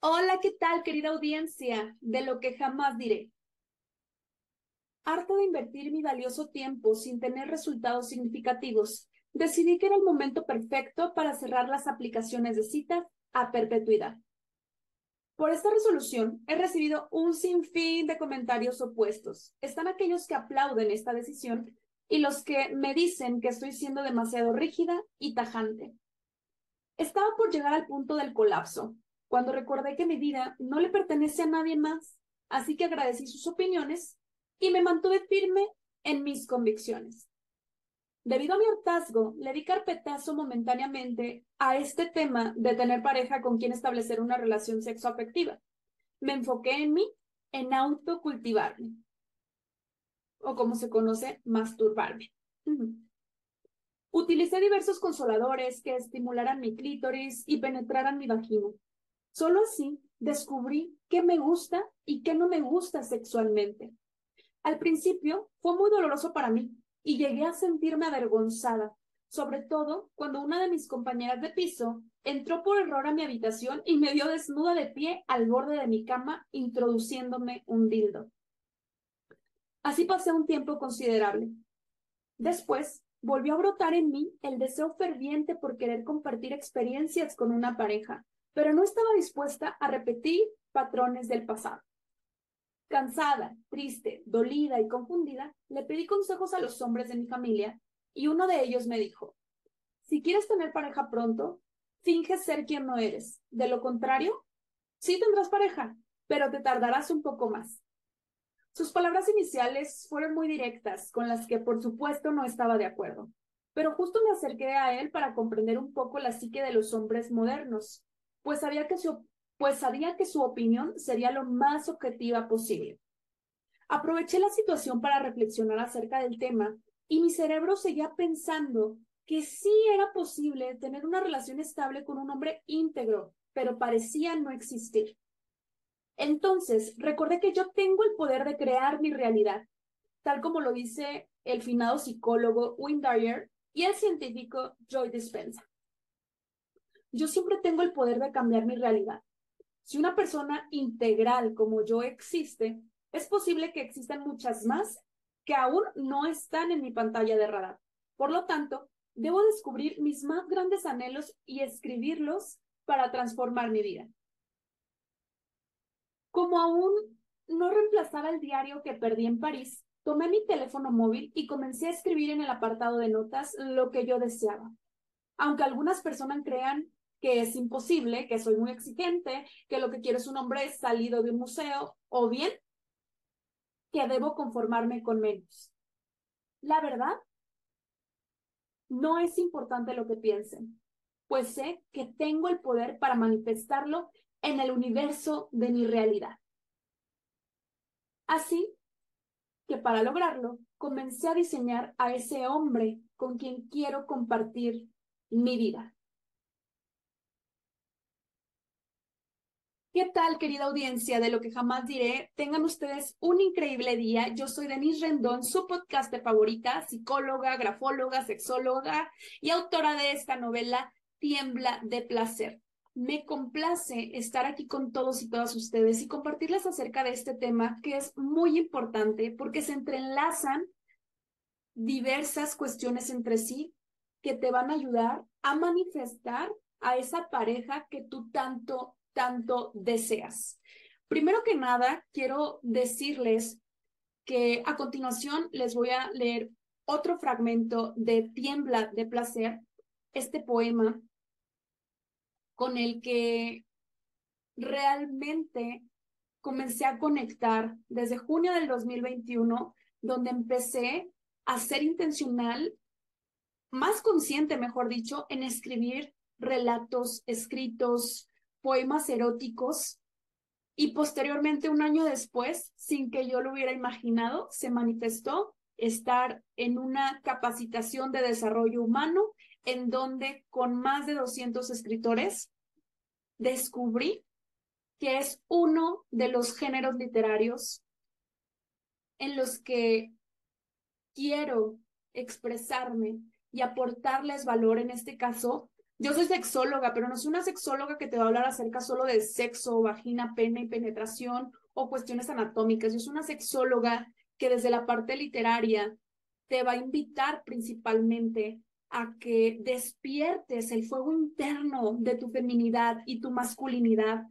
Hola, ¿qué tal, querida audiencia? De lo que jamás diré. Harto de invertir mi valioso tiempo sin tener resultados significativos, decidí que era el momento perfecto para cerrar las aplicaciones de citas a perpetuidad. Por esta resolución he recibido un sinfín de comentarios opuestos. Están aquellos que aplauden esta decisión y los que me dicen que estoy siendo demasiado rígida y tajante. Estaba por llegar al punto del colapso, cuando recordé que mi vida no le pertenece a nadie más, así que agradecí sus opiniones y me mantuve firme en mis convicciones. Debido a mi hartazgo, le di carpetazo momentáneamente a este tema de tener pareja con quien establecer una relación sexoafectiva. Me enfoqué en mí, en autocultivarme, o como se conoce, masturbarme. Utilicé diversos consoladores que estimularan mi clítoris y penetraran mi vagina. Solo así descubrí qué me gusta y qué no me gusta sexualmente. Al principio fue muy doloroso para mí y llegué a sentirme avergonzada, sobre todo cuando una de mis compañeras de piso entró por error a mi habitación y me vio desnuda de pie al borde de mi cama introduciéndome un dildo. Así pasé un tiempo considerable. Después volvió a brotar en mí el deseo ferviente por querer compartir experiencias con una pareja, pero no estaba dispuesta a repetir patrones del pasado. Cansada, triste, dolida y confundida, le pedí consejos a los hombres de mi familia y uno de ellos me dijo, si quieres tener pareja pronto, finge ser quien no eres. De lo contrario, sí tendrás pareja, pero te tardarás un poco más. Sus palabras iniciales fueron muy directas, con las que por supuesto no estaba de acuerdo, pero justo me acerqué a él para comprender un poco la psique de los hombres modernos, pues sabía que su, pues sabía que su opinión sería lo más objetiva posible. Aproveché la situación para reflexionar acerca del tema y mi cerebro seguía pensando que sí era posible tener una relación estable con un hombre íntegro, pero parecía no existir. Entonces, recordé que yo tengo el poder de crear mi realidad, tal como lo dice el finado psicólogo Wayne Dyer y el científico Joy Dispenza yo siempre tengo el poder de cambiar mi realidad. Si una persona integral como yo existe, es posible que existan muchas más que aún no están en mi pantalla de radar. Por lo tanto, debo descubrir mis más grandes anhelos y escribirlos para transformar mi vida. Como aún no reemplazaba el diario que perdí en París, tomé mi teléfono móvil y comencé a escribir en el apartado de notas lo que yo deseaba. Aunque algunas personas crean que es imposible, que soy muy exigente, que lo que quiero es un hombre salido de un museo, o bien que debo conformarme con menos. La verdad, no es importante lo que piensen, pues sé que tengo el poder para manifestarlo en el universo de mi realidad. Así que para lograrlo, comencé a diseñar a ese hombre con quien quiero compartir mi vida. ¿Qué tal, querida audiencia de lo que jamás diré? Tengan ustedes un increíble día. Yo soy Denise Rendón, su podcaster favorita, psicóloga, grafóloga, sexóloga y autora de esta novela Tiembla de placer. Me complace estar aquí con todos y todas ustedes y compartirles acerca de este tema que es muy importante porque se entrelazan diversas cuestiones entre sí que te van a ayudar a manifestar a esa pareja que tú tanto, tanto deseas. Primero que nada, quiero decirles que a continuación les voy a leer otro fragmento de Tiembla de Placer, este poema con el que realmente comencé a conectar desde junio del 2021, donde empecé a ser intencional, más consciente, mejor dicho, en escribir relatos escritos, poemas eróticos y posteriormente, un año después, sin que yo lo hubiera imaginado, se manifestó estar en una capacitación de desarrollo humano en donde con más de 200 escritores descubrí que es uno de los géneros literarios en los que quiero expresarme y aportarles valor, en este caso, yo soy sexóloga, pero no soy una sexóloga que te va a hablar acerca solo de sexo, vagina, pene y penetración o cuestiones anatómicas. Yo soy una sexóloga que desde la parte literaria te va a invitar principalmente a que despiertes el fuego interno de tu feminidad y tu masculinidad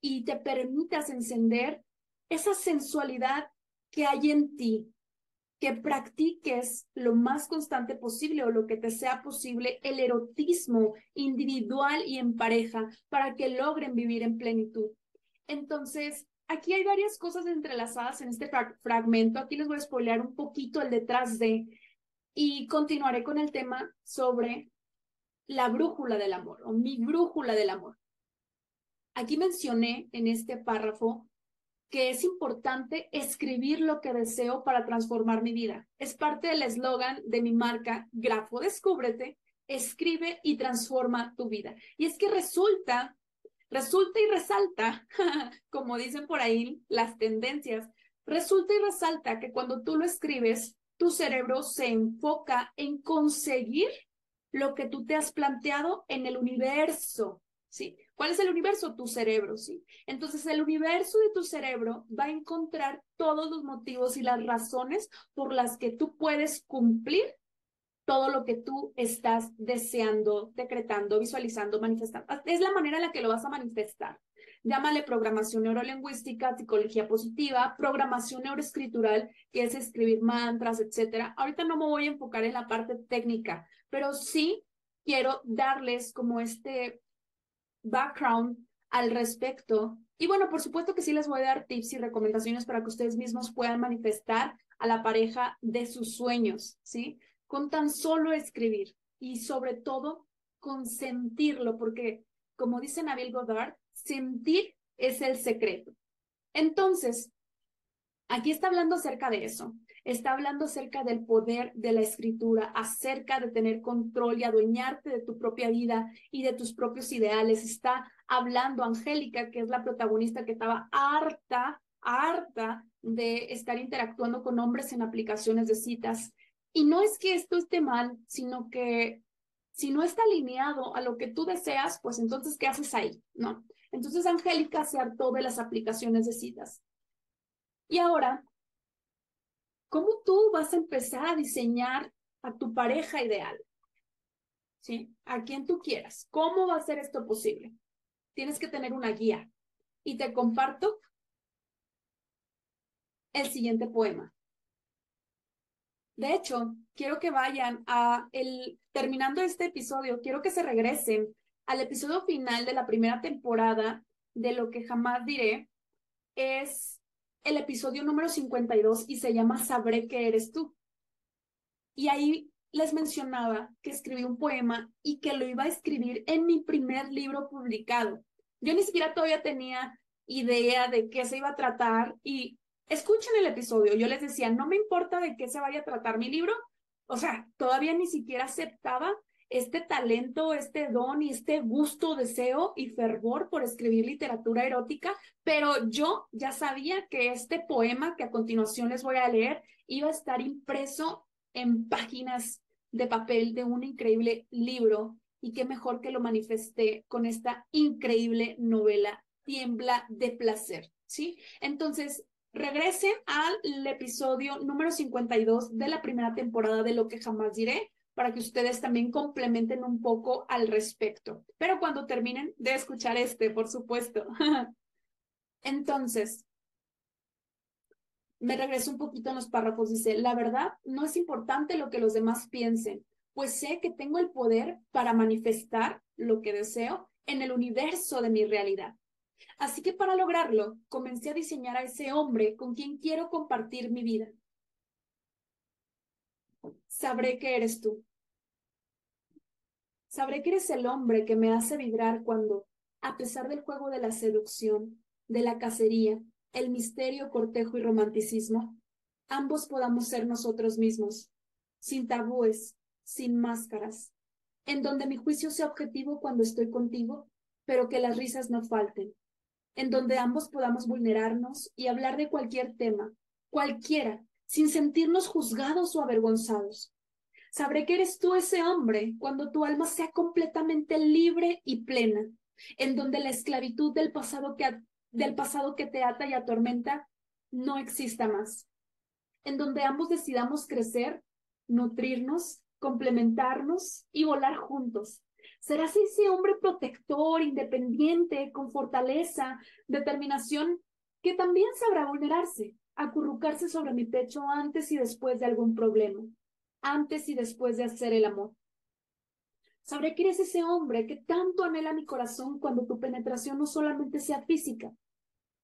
y te permitas encender esa sensualidad que hay en ti, que practiques lo más constante posible o lo que te sea posible el erotismo individual y en pareja para que logren vivir en plenitud. Entonces, aquí hay varias cosas entrelazadas en este fragmento. Aquí les voy a spoilear un poquito el detrás de y continuaré con el tema sobre la brújula del amor o mi brújula del amor. Aquí mencioné en este párrafo que es importante escribir lo que deseo para transformar mi vida. Es parte del eslogan de mi marca Grafo Descúbrete, escribe y transforma tu vida. Y es que resulta, resulta y resalta, como dicen por ahí las tendencias, resulta y resalta que cuando tú lo escribes, tu cerebro se enfoca en conseguir lo que tú te has planteado en el universo, ¿sí? ¿Cuál es el universo? Tu cerebro, ¿sí? Entonces el universo de tu cerebro va a encontrar todos los motivos y las razones por las que tú puedes cumplir todo lo que tú estás deseando, decretando, visualizando, manifestando. Es la manera en la que lo vas a manifestar. Llámale programación neurolingüística, psicología positiva, programación neuroescritural, que es escribir mantras, etcétera. Ahorita no me voy a enfocar en la parte técnica, pero sí quiero darles como este background al respecto. Y bueno, por supuesto que sí les voy a dar tips y recomendaciones para que ustedes mismos puedan manifestar a la pareja de sus sueños, ¿sí? Con tan solo escribir y sobre todo consentirlo, porque como dice Nabil Godard, sentir es el secreto. Entonces, aquí está hablando acerca de eso está hablando acerca del poder de la escritura, acerca de tener control y adueñarte de tu propia vida y de tus propios ideales. Está hablando Angélica, que es la protagonista que estaba harta, harta de estar interactuando con hombres en aplicaciones de citas. Y no es que esto esté mal, sino que si no está alineado a lo que tú deseas, pues entonces, ¿qué haces ahí? No. Entonces, Angélica se hartó de las aplicaciones de citas. Y ahora ¿Cómo tú vas a empezar a diseñar a tu pareja ideal? ¿Sí? A quien tú quieras. ¿Cómo va a ser esto posible? Tienes que tener una guía. Y te comparto el siguiente poema. De hecho, quiero que vayan a el terminando este episodio, quiero que se regresen al episodio final de la primera temporada de lo que jamás diré. Es el episodio número 52 y se llama Sabré que eres tú. Y ahí les mencionaba que escribí un poema y que lo iba a escribir en mi primer libro publicado. Yo ni siquiera todavía tenía idea de qué se iba a tratar y escuchen el episodio. Yo les decía, no me importa de qué se vaya a tratar mi libro. O sea, todavía ni siquiera aceptaba este talento, este don y este gusto, deseo y fervor por escribir literatura erótica, pero yo ya sabía que este poema que a continuación les voy a leer iba a estar impreso en páginas de papel de un increíble libro y qué mejor que lo manifesté con esta increíble novela Tiembla de placer, ¿sí? Entonces, regresen al episodio número 52 de la primera temporada de Lo que jamás diré para que ustedes también complementen un poco al respecto. Pero cuando terminen de escuchar este, por supuesto. Entonces, me regreso un poquito en los párrafos. Dice, la verdad, no es importante lo que los demás piensen, pues sé que tengo el poder para manifestar lo que deseo en el universo de mi realidad. Así que para lograrlo, comencé a diseñar a ese hombre con quien quiero compartir mi vida. Sabré que eres tú. Sabré que eres el hombre que me hace vibrar cuando, a pesar del juego de la seducción, de la cacería, el misterio, cortejo y romanticismo, ambos podamos ser nosotros mismos, sin tabúes, sin máscaras, en donde mi juicio sea objetivo cuando estoy contigo, pero que las risas no falten, en donde ambos podamos vulnerarnos y hablar de cualquier tema, cualquiera, sin sentirnos juzgados o avergonzados, Sabré que eres tú ese hombre cuando tu alma sea completamente libre y plena, en donde la esclavitud del pasado que, del pasado que te ata y atormenta no exista más, en donde ambos decidamos crecer, nutrirnos, complementarnos y volar juntos. Serás ese hombre protector, independiente, con fortaleza, determinación, que también sabrá vulnerarse, acurrucarse sobre mi pecho antes y después de algún problema antes y después de hacer el amor. Sabré que eres ese hombre que tanto anhela mi corazón cuando tu penetración no solamente sea física,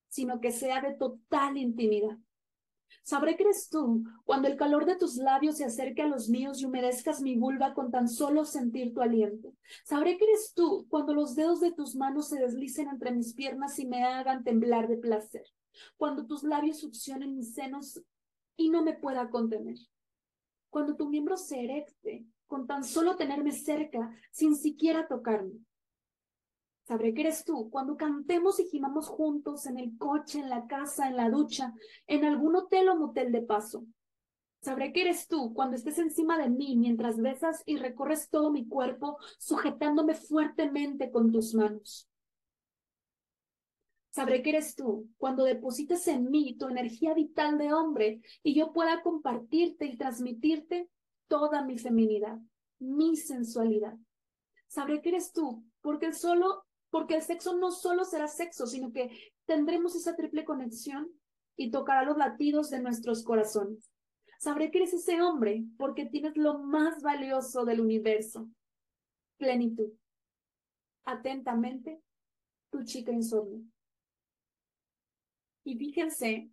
sino que sea de total intimidad. Sabré que eres tú cuando el calor de tus labios se acerque a los míos y humedezcas mi vulva con tan solo sentir tu aliento. Sabré que eres tú cuando los dedos de tus manos se deslicen entre mis piernas y me hagan temblar de placer. Cuando tus labios succionen mis senos y no me pueda contener cuando tu miembro se erecte, con tan solo tenerme cerca, sin siquiera tocarme. Sabré que eres tú cuando cantemos y gimamos juntos en el coche, en la casa, en la ducha, en algún hotel o motel de paso. Sabré que eres tú cuando estés encima de mí mientras besas y recorres todo mi cuerpo, sujetándome fuertemente con tus manos. Sabré que eres tú cuando deposites en mí tu energía vital de hombre y yo pueda compartirte y transmitirte toda mi feminidad, mi sensualidad. Sabré que eres tú porque el solo porque el sexo no solo será sexo, sino que tendremos esa triple conexión y tocará los latidos de nuestros corazones. Sabré que eres ese hombre porque tienes lo más valioso del universo, plenitud. Atentamente, tu chica insomnio. Y fíjense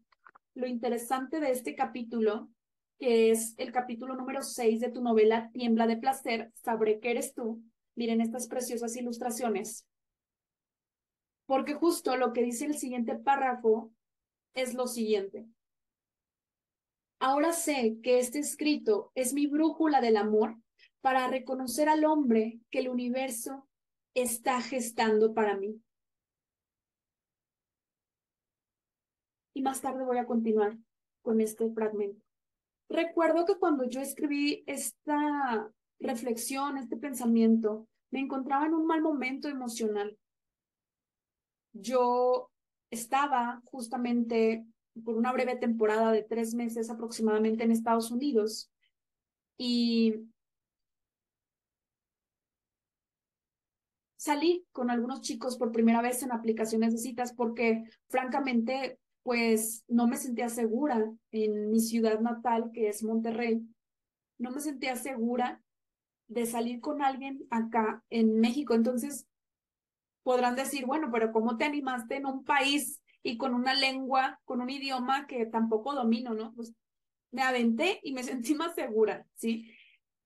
lo interesante de este capítulo, que es el capítulo número 6 de tu novela Tiembla de placer, Sabré que eres tú. Miren estas preciosas ilustraciones. Porque justo lo que dice el siguiente párrafo es lo siguiente. Ahora sé que este escrito es mi brújula del amor para reconocer al hombre que el universo está gestando para mí. Y más tarde voy a continuar con este fragmento. Recuerdo que cuando yo escribí esta reflexión, este pensamiento, me encontraba en un mal momento emocional. Yo estaba justamente por una breve temporada de tres meses aproximadamente en Estados Unidos y salí con algunos chicos por primera vez en aplicaciones de citas porque francamente pues no me sentía segura en mi ciudad natal, que es Monterrey. No me sentía segura de salir con alguien acá en México. Entonces, podrán decir, bueno, pero ¿cómo te animaste en un país y con una lengua, con un idioma que tampoco domino, ¿no? Pues me aventé y me sentí más segura, ¿sí?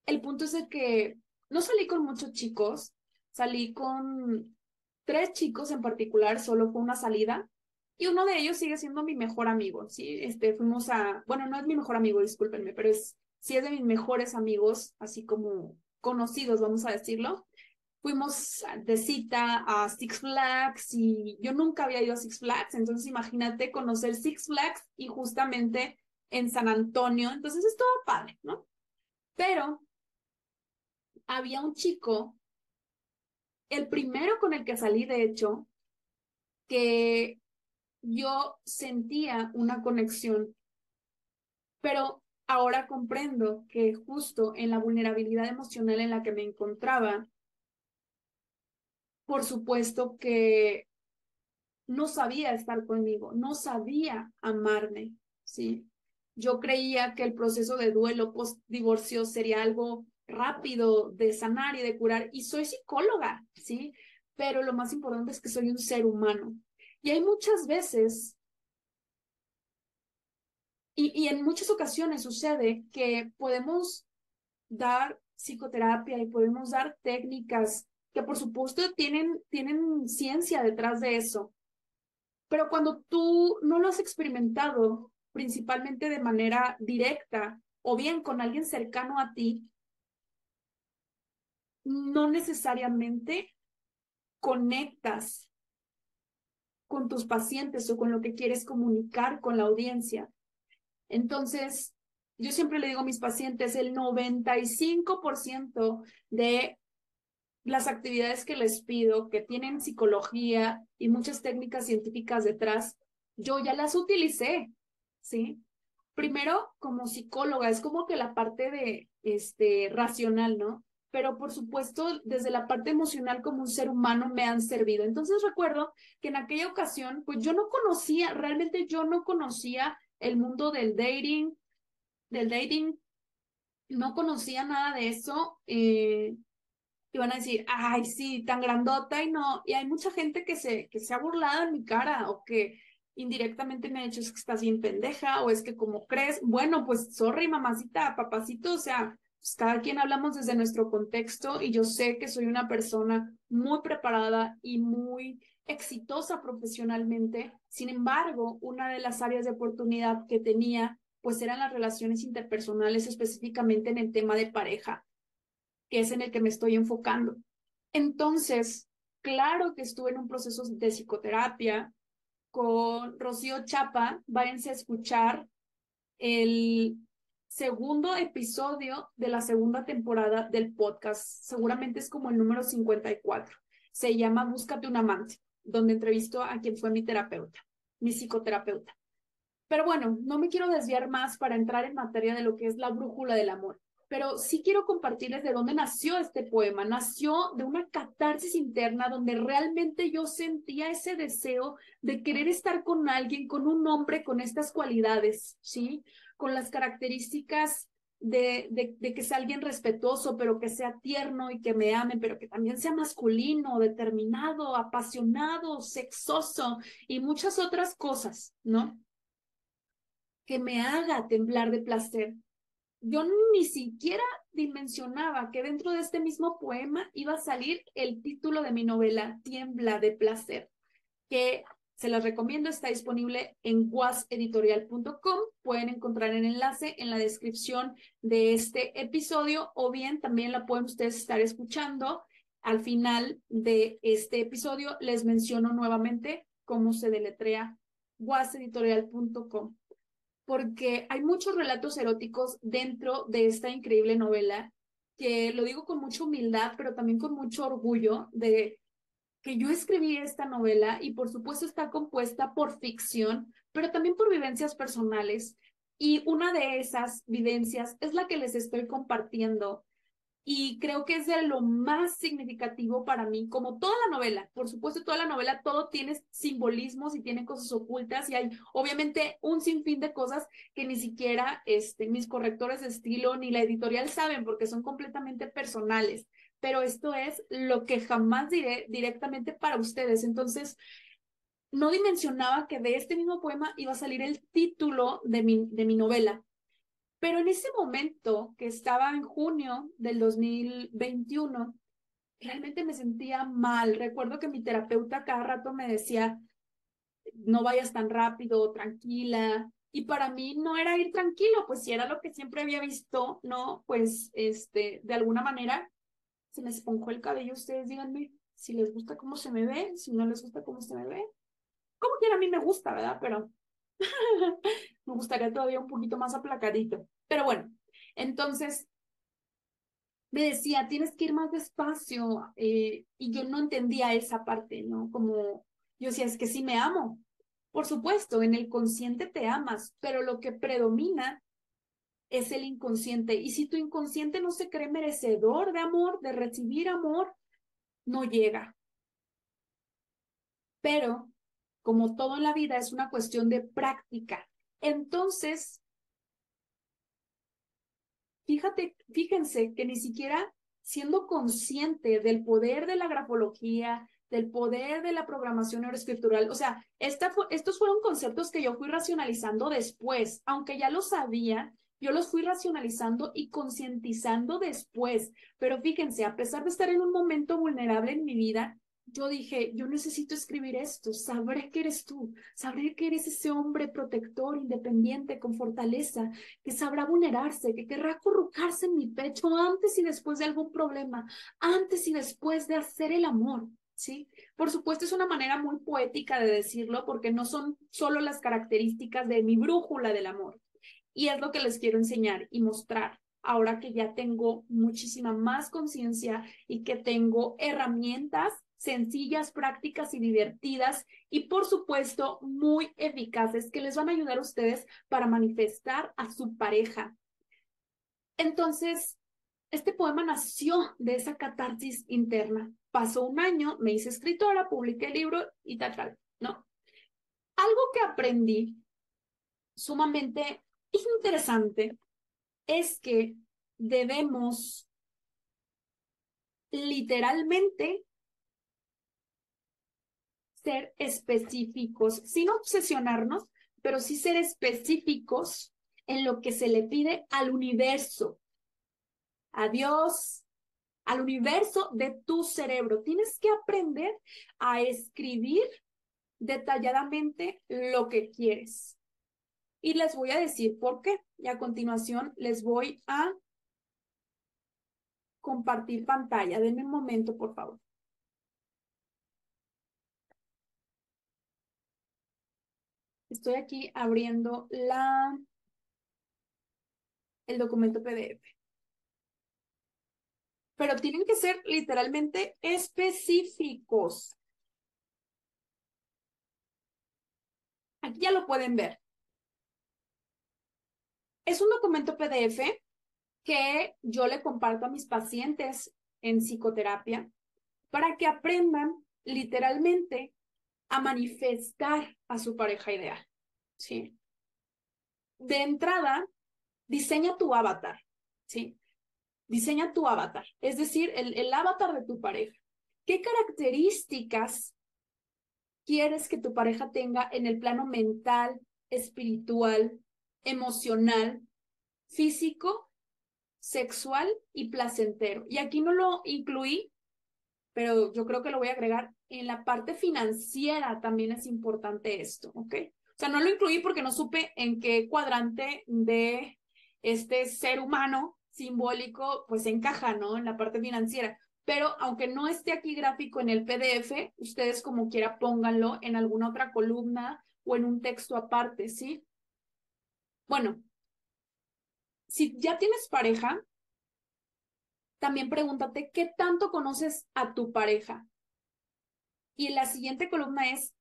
El punto es el que no salí con muchos chicos, salí con tres chicos en particular, solo fue una salida, y uno de ellos sigue siendo mi mejor amigo, ¿sí? Este, fuimos a, bueno, no es mi mejor amigo, discúlpenme, pero es, sí es de mis mejores amigos, así como conocidos, vamos a decirlo. Fuimos de cita a Six Flags y yo nunca había ido a Six Flags, entonces imagínate conocer Six Flags y justamente en San Antonio, entonces es todo padre, ¿no? Pero había un chico, el primero con el que salí, de hecho, que yo sentía una conexión, pero ahora comprendo que justo en la vulnerabilidad emocional en la que me encontraba, por supuesto que no sabía estar conmigo, no sabía amarme, ¿sí? Yo creía que el proceso de duelo post-divorcio sería algo rápido de sanar y de curar, y soy psicóloga, ¿sí? Pero lo más importante es que soy un ser humano. Y hay muchas veces, y, y en muchas ocasiones sucede que podemos dar psicoterapia y podemos dar técnicas que por supuesto tienen, tienen ciencia detrás de eso. Pero cuando tú no lo has experimentado, principalmente de manera directa o bien con alguien cercano a ti, no necesariamente conectas con tus pacientes o con lo que quieres comunicar con la audiencia. Entonces, yo siempre le digo a mis pacientes, el 95% de las actividades que les pido, que tienen psicología y muchas técnicas científicas detrás, yo ya las utilicé, ¿sí? Primero, como psicóloga, es como que la parte de, este, racional, ¿no? Pero por supuesto, desde la parte emocional como un ser humano me han servido. Entonces recuerdo que en aquella ocasión, pues yo no conocía, realmente yo no conocía el mundo del dating, del dating, no conocía nada de eso. Eh, y van a decir, ay, sí, tan grandota y no. Y hay mucha gente que se, que se ha burlado en mi cara o que indirectamente me ha dicho es que estás bien pendeja o es que como crees, bueno, pues sorry, mamacita, papacito, o sea, pues cada quien hablamos desde nuestro contexto y yo sé que soy una persona muy preparada y muy exitosa profesionalmente. Sin embargo, una de las áreas de oportunidad que tenía pues eran las relaciones interpersonales, específicamente en el tema de pareja que es en el que me estoy enfocando. Entonces, claro que estuve en un proceso de psicoterapia con Rocío Chapa. Váyanse a escuchar el segundo episodio de la segunda temporada del podcast. Seguramente es como el número 54. Se llama Búscate un amante, donde entrevisto a quien fue mi terapeuta, mi psicoterapeuta. Pero bueno, no me quiero desviar más para entrar en materia de lo que es la brújula del amor pero sí quiero compartirles de dónde nació este poema. Nació de una catarsis interna donde realmente yo sentía ese deseo de querer estar con alguien, con un hombre con estas cualidades, ¿sí? Con las características de, de, que sea alguien respetuoso, pero que sea tierno y que me ame, pero que también sea masculino, determinado, apasionado, sexoso y muchas otras cosas, ¿no? Que me haga temblar de placer yo ni siquiera dimensionaba que dentro de este mismo poema iba a salir el título de mi novela, Tiembla de Placer, que se las recomiendo, está disponible en guaseditorial.com. Pueden encontrar el enlace en la descripción de este episodio o bien también la pueden ustedes estar escuchando. Al final de este episodio les menciono nuevamente cómo se deletrea guaseditorial.com porque hay muchos relatos eróticos dentro de esta increíble novela, que lo digo con mucha humildad, pero también con mucho orgullo de que yo escribí esta novela y por supuesto está compuesta por ficción, pero también por vivencias personales. Y una de esas vivencias es la que les estoy compartiendo y creo que es de lo más significativo para mí, como toda la novela. Por supuesto, toda la novela, todo tiene simbolismos y tiene cosas ocultas y hay obviamente un sinfín de cosas que ni siquiera este, mis correctores de estilo ni la editorial saben porque son completamente personales. Pero esto es lo que jamás diré directamente para ustedes. Entonces, no dimensionaba que de este mismo poema iba a salir el título de mi, de mi novela. Pero en ese momento, que estaba en junio del 2021, realmente me sentía mal. Recuerdo que mi terapeuta cada rato me decía, no vayas tan rápido, tranquila. Y para mí no era ir tranquilo, pues si era lo que siempre había visto, ¿no? Pues, este, de alguna manera, se me esponjó el cabello. Ustedes díganme si les gusta cómo se me ve, si no les gusta cómo se me ve. Como quiera, a mí me gusta, ¿verdad? Pero Me gustaría todavía un poquito más aplacadito. Pero bueno, entonces me decía, tienes que ir más despacio. Eh, y yo no entendía esa parte, ¿no? Como yo decía, es que sí me amo. Por supuesto, en el consciente te amas, pero lo que predomina es el inconsciente. Y si tu inconsciente no se cree merecedor de amor, de recibir amor, no llega. Pero, como todo en la vida, es una cuestión de práctica. Entonces, fíjate, fíjense que ni siquiera siendo consciente del poder de la grafología, del poder de la programación neuroescritural. O sea, estos fueron conceptos que yo fui racionalizando después, aunque ya lo sabía, yo los fui racionalizando y concientizando después. Pero fíjense, a pesar de estar en un momento vulnerable en mi vida, yo dije, yo necesito escribir esto, sabré que eres tú, sabré que eres ese hombre protector, independiente, con fortaleza, que sabrá vulnerarse, que querrá acurrucarse en mi pecho antes y después de algún problema, antes y después de hacer el amor. ¿sí? Por supuesto, es una manera muy poética de decirlo porque no son solo las características de mi brújula del amor. Y es lo que les quiero enseñar y mostrar ahora que ya tengo muchísima más conciencia y que tengo herramientas sencillas, prácticas y divertidas y por supuesto muy eficaces que les van a ayudar a ustedes para manifestar a su pareja. Entonces, este poema nació de esa catarsis interna. Pasó un año, me hice escritora, publiqué el libro y tal, tal, ¿no? Algo que aprendí sumamente interesante es que debemos literalmente ser específicos, sin obsesionarnos, pero sí ser específicos en lo que se le pide al universo, a Dios, al universo de tu cerebro. Tienes que aprender a escribir detalladamente lo que quieres. Y les voy a decir por qué. Y a continuación les voy a compartir pantalla. Denme un momento, por favor. Estoy aquí abriendo la, el documento PDF. Pero tienen que ser literalmente específicos. Aquí ya lo pueden ver. Es un documento PDF que yo le comparto a mis pacientes en psicoterapia para que aprendan literalmente a manifestar a su pareja ideal. ¿sí? De entrada, diseña tu avatar, ¿sí? Diseña tu avatar, es decir, el, el avatar de tu pareja. ¿Qué características quieres que tu pareja tenga en el plano mental, espiritual, emocional, físico, sexual y placentero? Y aquí no lo incluí, pero yo creo que lo voy a agregar. En la parte financiera también es importante esto, ¿ok? O sea, no lo incluí porque no supe en qué cuadrante de este ser humano simbólico pues encaja, ¿no? En la parte financiera. Pero aunque no esté aquí gráfico en el PDF, ustedes como quiera pónganlo en alguna otra columna o en un texto aparte, ¿sí? Bueno, si ya tienes pareja, también pregúntate qué tanto conoces a tu pareja. Y la siguiente columna es,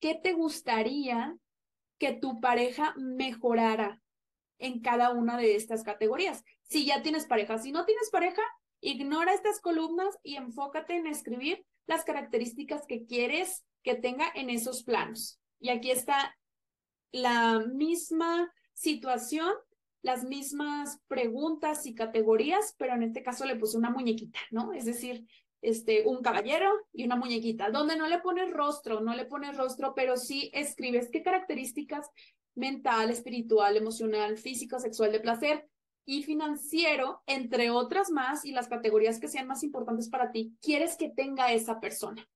¿qué te gustaría que tu pareja mejorara en cada una de estas categorías. Si ya tienes pareja, si no tienes pareja, ignora estas columnas y enfócate en escribir las características que quieres que tenga en esos planos. Y aquí está la misma situación, las mismas preguntas y categorías, pero en este caso le puse una muñequita, ¿no? Es decir, este, un caballero y una muñequita, donde no le pones rostro, no le pones rostro, pero sí escribes qué características mental, espiritual, emocional, físico, sexual, de placer y financiero, entre otras más, y las categorías que sean más importantes para ti, quieres que tenga esa persona.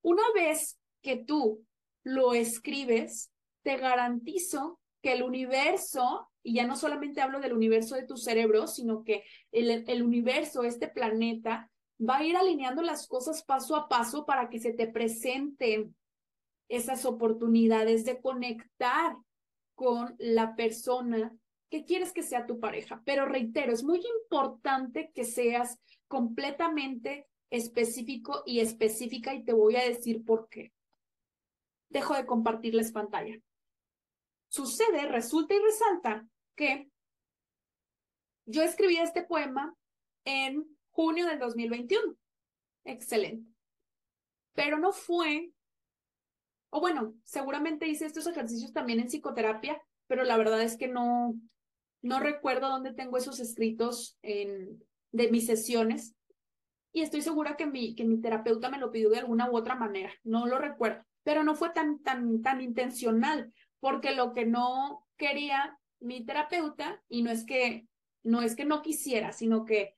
Una vez que tú lo escribes, te garantizo que el universo, y ya no solamente hablo del universo de tu cerebro, sino que el, el universo, este planeta, va a ir alineando las cosas paso a paso para que se te presenten esas oportunidades de conectar con la persona que quieres que sea tu pareja. Pero reitero, es muy importante que seas completamente específico y específica y te voy a decir por qué. Dejo de compartirles pantalla. Sucede, resulta y resalta que yo escribí este poema en junio del 2021. Excelente. Pero no fue, o bueno, seguramente hice estos ejercicios también en psicoterapia, pero la verdad es que no, no recuerdo dónde tengo esos escritos en, de mis sesiones. Y estoy segura que mi, que mi terapeuta me lo pidió de alguna u otra manera. No lo recuerdo, pero no fue tan, tan, tan intencional, porque lo que no quería mi terapeuta, y no es que no es que no quisiera, sino que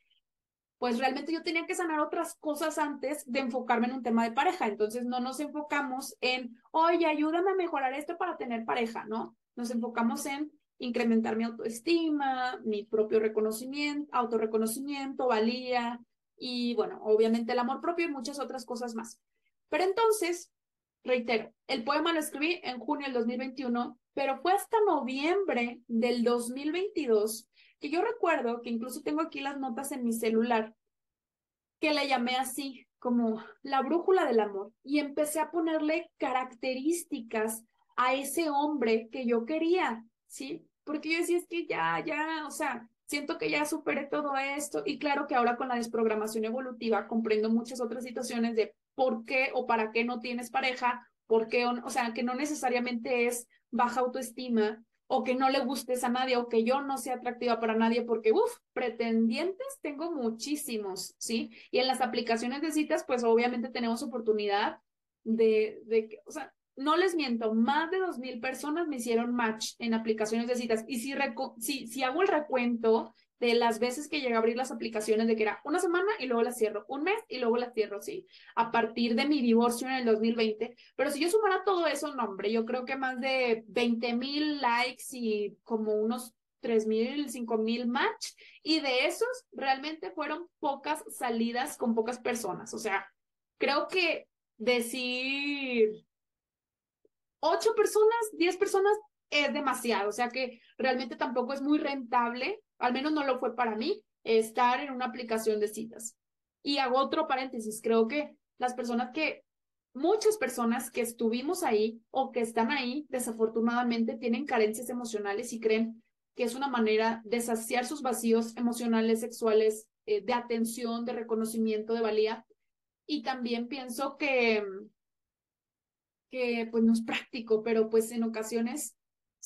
pues realmente yo tenía que sanar otras cosas antes de enfocarme en un tema de pareja. Entonces no nos enfocamos en, oye, ayúdame a mejorar esto para tener pareja, ¿no? Nos enfocamos en incrementar mi autoestima, mi propio reconocimiento, autorreconocimiento, valía y bueno, obviamente el amor propio y muchas otras cosas más. Pero entonces, reitero, el poema lo escribí en junio del 2021, pero fue hasta noviembre del 2022 que yo recuerdo que incluso tengo aquí las notas en mi celular, que le llamé así, como la brújula del amor, y empecé a ponerle características a ese hombre que yo quería, ¿sí? Porque yo decía, es que ya, ya, o sea, siento que ya superé todo esto, y claro que ahora con la desprogramación evolutiva comprendo muchas otras situaciones de por qué o para qué no tienes pareja, por qué, o sea, que no necesariamente es baja autoestima, o que no le gustes a nadie o que yo no sea atractiva para nadie porque, uff, pretendientes tengo muchísimos, ¿sí? Y en las aplicaciones de citas, pues obviamente tenemos oportunidad de, de o sea, no les miento, más de dos mil personas me hicieron match en aplicaciones de citas. Y si, si, si hago el recuento de las veces que llegué a abrir las aplicaciones de que era una semana y luego las cierro, un mes y luego las cierro, sí, a partir de mi divorcio en el 2020. Pero si yo sumara todo eso, no, hombre, yo creo que más de 20 mil likes y como unos 3 mil, 5 mil match. Y de esos realmente fueron pocas salidas con pocas personas. O sea, creo que decir 8 personas, 10 personas es demasiado. O sea que realmente tampoco es muy rentable al menos no lo fue para mí, estar en una aplicación de citas. Y hago otro paréntesis, creo que las personas que, muchas personas que estuvimos ahí o que están ahí, desafortunadamente tienen carencias emocionales y creen que es una manera de saciar sus vacíos emocionales, sexuales, eh, de atención, de reconocimiento, de valía. Y también pienso que, que pues no es práctico, pero pues en ocasiones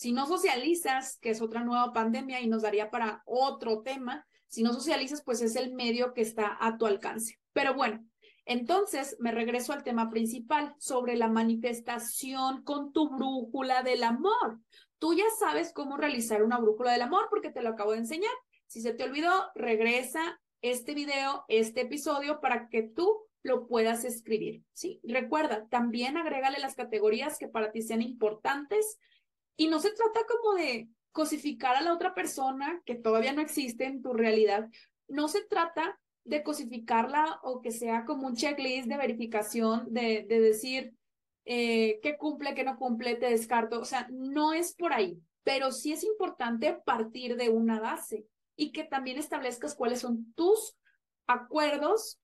si no socializas, que es otra nueva pandemia y nos daría para otro tema, si no socializas, pues es el medio que está a tu alcance. Pero bueno, entonces me regreso al tema principal sobre la manifestación con tu brújula del amor. Tú ya sabes cómo realizar una brújula del amor porque te lo acabo de enseñar. Si se te olvidó, regresa este video, este episodio para que tú lo puedas escribir. Sí, recuerda, también agrégale las categorías que para ti sean importantes y no se trata como de cosificar a la otra persona que todavía no existe en tu realidad. No se trata de cosificarla o que sea como un checklist de verificación, de, de decir eh, qué cumple, qué no cumple, te descarto. O sea, no es por ahí, pero sí es importante partir de una base y que también establezcas cuáles son tus acuerdos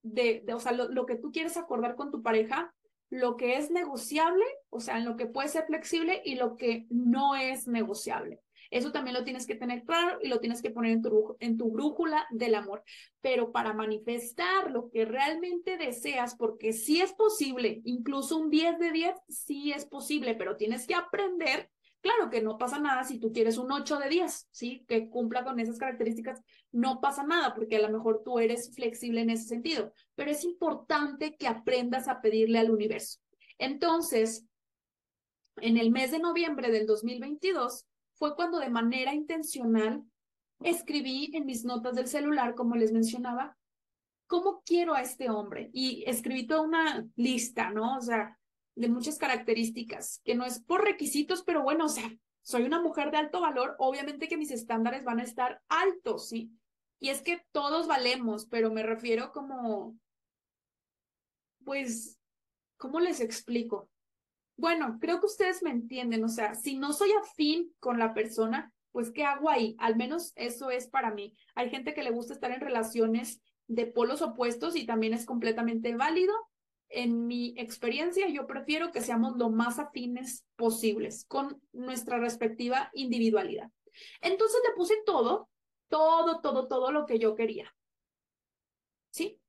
de, de o sea, lo, lo que tú quieres acordar con tu pareja lo que es negociable, o sea, en lo que puede ser flexible y lo que no es negociable. Eso también lo tienes que tener claro y lo tienes que poner en tu, en tu brújula del amor. Pero para manifestar lo que realmente deseas, porque sí es posible, incluso un 10 de 10, sí es posible, pero tienes que aprender Claro que no pasa nada si tú quieres un 8 de 10, ¿sí? Que cumpla con esas características, no pasa nada porque a lo mejor tú eres flexible en ese sentido, pero es importante que aprendas a pedirle al universo. Entonces, en el mes de noviembre del 2022 fue cuando de manera intencional escribí en mis notas del celular, como les mencionaba, cómo quiero a este hombre y escribí toda una lista, ¿no? O sea, de muchas características, que no es por requisitos, pero bueno, o sea, soy una mujer de alto valor, obviamente que mis estándares van a estar altos, ¿sí? Y es que todos valemos, pero me refiero como, pues, ¿cómo les explico? Bueno, creo que ustedes me entienden, o sea, si no soy afín con la persona, pues, ¿qué hago ahí? Al menos eso es para mí. Hay gente que le gusta estar en relaciones de polos opuestos y también es completamente válido en mi experiencia, yo prefiero que seamos lo más afines posibles con nuestra respectiva individualidad. Entonces le puse todo todo, todo, todo lo que yo quería. ¿Sí?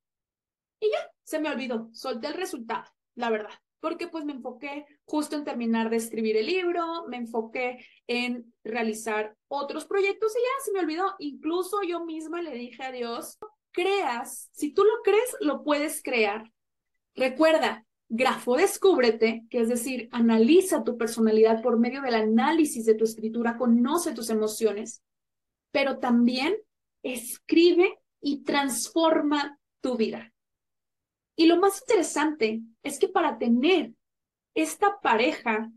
Y ya, se me olvidó, solté el resultado, la verdad, porque pues me enfoqué justo en terminar de escribir el libro, me enfoqué en realizar otros proyectos y ya se me olvidó. Incluso yo misma le dije a Dios, creas, si tú lo crees, lo puedes crear. Recuerda, grafo descúbrete, que es decir, analiza tu personalidad por medio del análisis de tu escritura, conoce tus emociones, pero también escribe y transforma tu vida. Y lo más interesante es que para tener esta pareja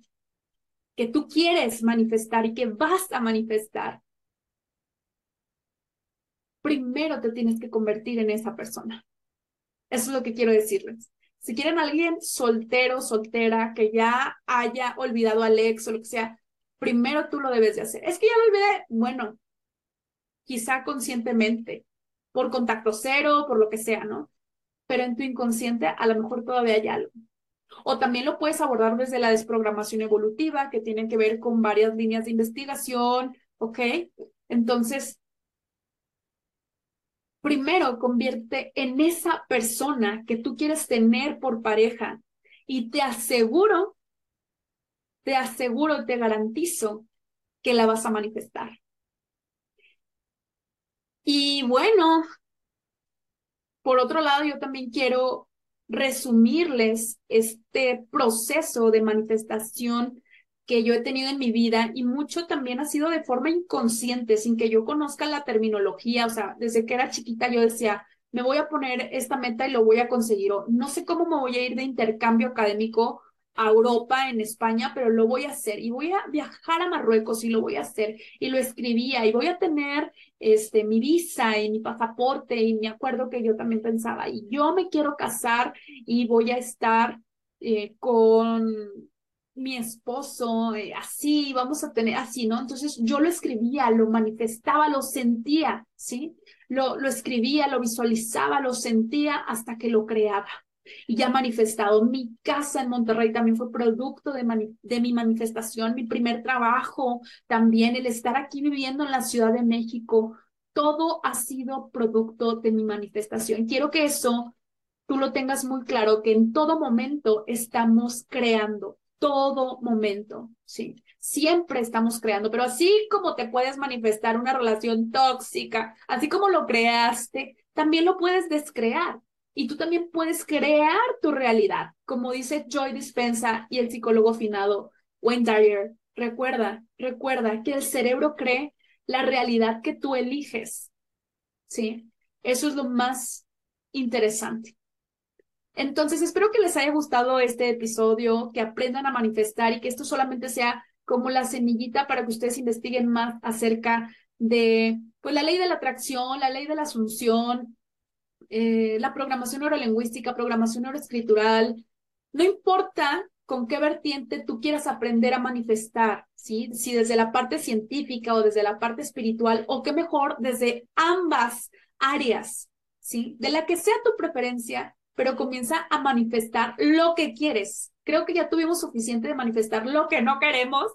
que tú quieres manifestar y que vas a manifestar, primero te tienes que convertir en esa persona. Eso es lo que quiero decirles. Si quieren alguien soltero, soltera, que ya haya olvidado al ex o lo que sea, primero tú lo debes de hacer. Es que ya lo olvidé. Bueno, quizá conscientemente, por contacto cero, por lo que sea, ¿no? pero en tu inconsciente a lo mejor todavía hay algo. O también lo puedes abordar desde la desprogramación evolutiva, que tiene que ver con varias líneas de investigación, ¿ok? Entonces, primero convierte en esa persona que tú quieres tener por pareja y te aseguro, te aseguro, te garantizo que la vas a manifestar. Y bueno, por otro lado, yo también quiero resumirles este proceso de manifestación que yo he tenido en mi vida y mucho también ha sido de forma inconsciente, sin que yo conozca la terminología, o sea, desde que era chiquita yo decía, me voy a poner esta meta y lo voy a conseguir, o no sé cómo me voy a ir de intercambio académico a Europa, en España, pero lo voy a hacer y voy a viajar a Marruecos y lo voy a hacer y lo escribía y voy a tener este mi visa y mi pasaporte y me acuerdo que yo también pensaba y yo me quiero casar y voy a estar eh, con mi esposo eh, así, vamos a tener así, ¿no? Entonces yo lo escribía, lo manifestaba, lo sentía, ¿sí? Lo, lo escribía, lo visualizaba, lo sentía hasta que lo creaba y ya manifestado. Mi casa en Monterrey también fue producto de, de, mi manifestación, mi primer trabajo también, el estar aquí viviendo en la Ciudad de México, todo ha sido producto de mi manifestación. Quiero que eso tú lo tengas muy claro, que en todo momento estamos creando, todo momento, sí. Siempre estamos creando, pero así como te puedes manifestar una relación tóxica, así como lo creaste, también lo puedes descrear y tú también puedes crear tu realidad, como dice Joy Dispensa y el psicólogo finado Wayne Dyer. Recuerda, recuerda que el cerebro cree la realidad que tú eliges. ¿Sí? Eso es lo más interesante. Entonces, espero que les haya gustado este episodio, que aprendan a manifestar y que esto solamente sea como la semillita para que ustedes investiguen más acerca de pues, la ley de la atracción, la ley de la asunción, eh, la programación neurolingüística, programación neuroescritural, no importa con qué vertiente tú quieras aprender a manifestar, ¿sí? Si desde la parte científica o desde la parte espiritual, o qué mejor, desde ambas áreas, ¿sí? De la que sea tu preferencia, pero comienza a manifestar lo que quieres. Creo que ya tuvimos suficiente de manifestar lo que no queremos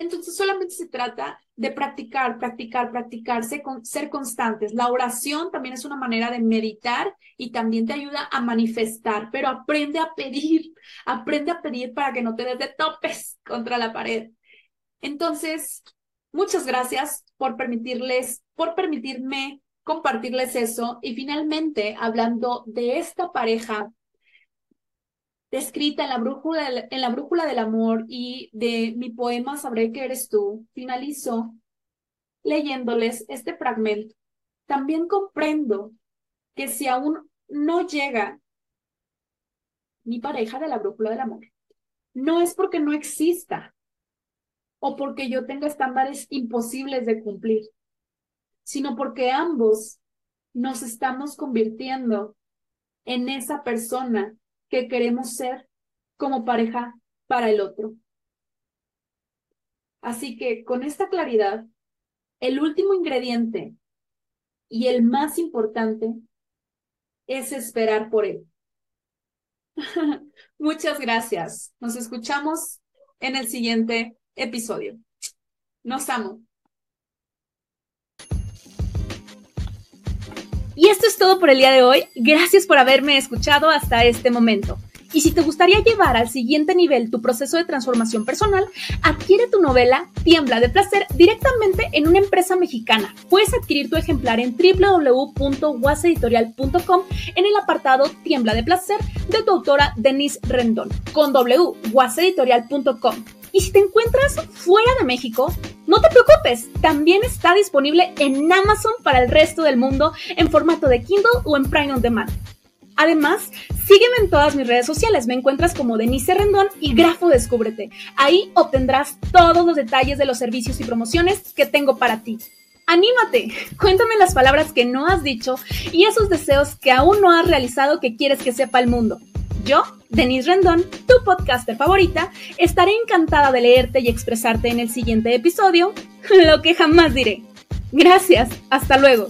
entonces solamente se trata de practicar, practicar, practicarse, con, ser constantes. La oración también es una manera de meditar y también te ayuda a manifestar, pero aprende a pedir, aprende a pedir para que no te des de topes contra la pared. Entonces, muchas gracias por permitirles, por permitirme compartirles eso. Y finalmente, hablando de esta pareja descrita en la brújula, en la brújula del amor y de mi poema Sabré que eres tú, finalizo leyéndoles este fragmento. También comprendo que si aún no llega mi pareja de la brújula del amor, no es porque no exista o porque yo tenga estándares imposibles de cumplir, sino porque ambos nos estamos convirtiendo en esa persona que queremos ser como pareja para el otro. Así que con esta claridad, el último ingrediente y el más importante es esperar por él. Muchas gracias. Nos escuchamos en el siguiente episodio. Nos amo. Y esto es todo por el día de hoy. Gracias por haberme escuchado hasta este momento. Y si te gustaría llevar al siguiente nivel tu proceso de transformación personal, adquiere tu novela Tiembla de Placer directamente en una empresa mexicana. Puedes adquirir tu ejemplar en www.waseditorial.com en el apartado Tiembla de Placer de tu autora Denise Rendón, con www.waseditorial.com. Y si te encuentras fuera de México, no te preocupes, también está disponible en Amazon para el resto del mundo en formato de Kindle o en Prime on Demand. Además, sígueme en todas mis redes sociales. Me encuentras como Denise Rendón y Grafo Descúbrete. Ahí obtendrás todos los detalles de los servicios y promociones que tengo para ti. ¡Anímate! Cuéntame las palabras que no has dicho y esos deseos que aún no has realizado que quieres que sepa el mundo. Yo, Denise Rendón, tu podcaster favorita, estaré encantada de leerte y expresarte en el siguiente episodio, lo que jamás diré. Gracias, hasta luego.